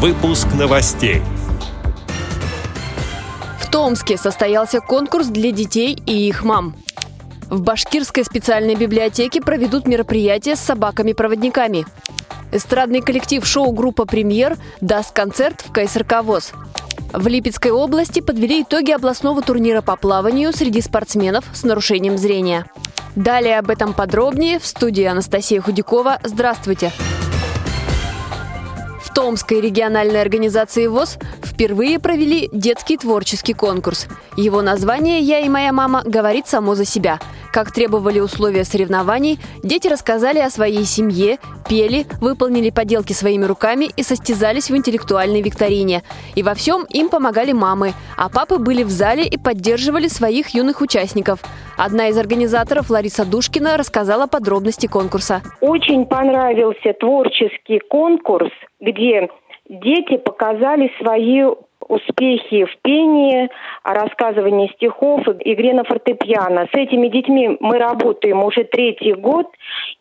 Выпуск новостей. В Томске состоялся конкурс для детей и их мам. В Башкирской специальной библиотеке проведут мероприятие с собаками-проводниками. Эстрадный коллектив шоу-группа «Премьер» даст концерт в КСРК ВОЗ. В Липецкой области подвели итоги областного турнира по плаванию среди спортсменов с нарушением зрения. Далее об этом подробнее в студии Анастасия Худякова. Здравствуйте! В Томской региональной организации ВОЗ впервые провели детский творческий конкурс. Его название «Я и моя мама» говорит само за себя – как требовали условия соревнований, дети рассказали о своей семье, пели, выполнили поделки своими руками и состязались в интеллектуальной викторине. И во всем им помогали мамы, а папы были в зале и поддерживали своих юных участников. Одна из организаторов, Лариса Душкина, рассказала подробности конкурса. Очень понравился творческий конкурс, где дети показали свою успехи в пении, рассказывании стихов, игре на фортепиано. С этими детьми мы работаем уже третий год,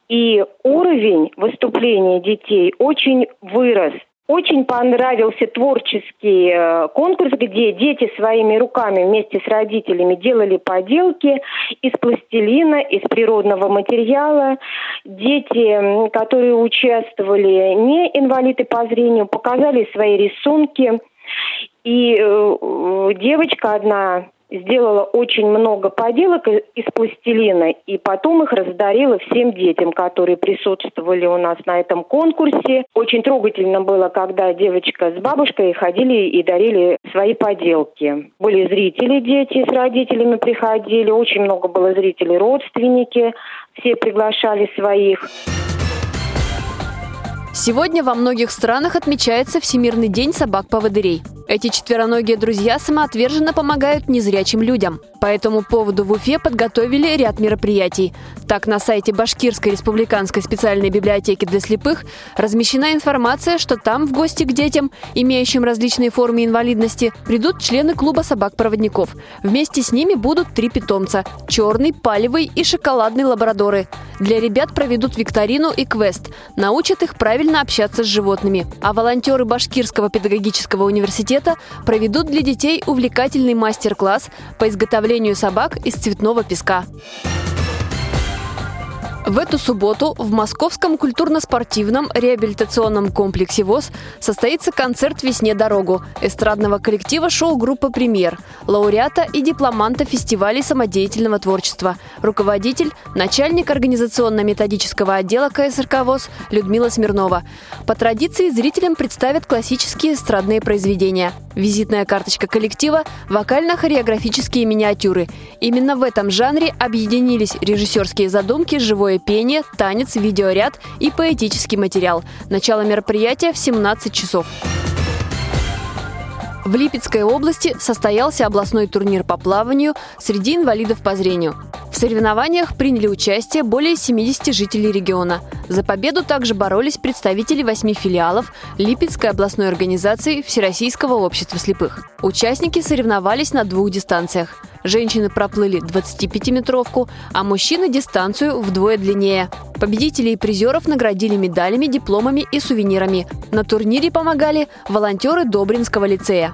и уровень выступления детей очень вырос. Очень понравился творческий э, конкурс, где дети своими руками вместе с родителями делали поделки из пластилина, из природного материала. Дети, которые участвовали, не инвалиды по зрению, показали свои рисунки – и э, девочка одна сделала очень много поделок из пластилина, и потом их раздарила всем детям, которые присутствовали у нас на этом конкурсе. Очень трогательно было, когда девочка с бабушкой ходили и дарили свои поделки. Были зрители, дети с родителями приходили, очень много было зрителей, родственники, все приглашали своих. Сегодня во многих странах отмечается Всемирный день собак-поводырей. Эти четвероногие друзья самоотверженно помогают незрячим людям. По этому поводу в Уфе подготовили ряд мероприятий. Так, на сайте Башкирской республиканской специальной библиотеки для слепых размещена информация, что там в гости к детям, имеющим различные формы инвалидности, придут члены клуба собак-проводников. Вместе с ними будут три питомца – черный, палевый и шоколадный лабрадоры. Для ребят проведут викторину и квест, научат их правильно общаться с животными. А волонтеры Башкирского педагогического университета проведут для детей увлекательный мастер-класс по изготовлению собак из цветного песка. В эту субботу в Московском культурно-спортивном реабилитационном комплексе ВОЗ состоится концерт «Весне дорогу» эстрадного коллектива шоу-группа «Премьер», лауреата и дипломанта фестивалей самодеятельного творчества, руководитель, начальник организационно-методического отдела КСРК ВОЗ Людмила Смирнова. По традиции зрителям представят классические эстрадные произведения. Визитная карточка коллектива – вокально-хореографические миниатюры. Именно в этом жанре объединились режиссерские задумки «Живое пение, танец, видеоряд и поэтический материал. Начало мероприятия в 17 часов. В Липецкой области состоялся областной турнир по плаванию среди инвалидов по зрению. В соревнованиях приняли участие более 70 жителей региона. За победу также боролись представители восьми филиалов Липецкой областной организации Всероссийского общества слепых. Участники соревновались на двух дистанциях. Женщины проплыли 25-метровку, а мужчины – дистанцию вдвое длиннее. Победителей и призеров наградили медалями, дипломами и сувенирами. На турнире помогали волонтеры Добринского лицея.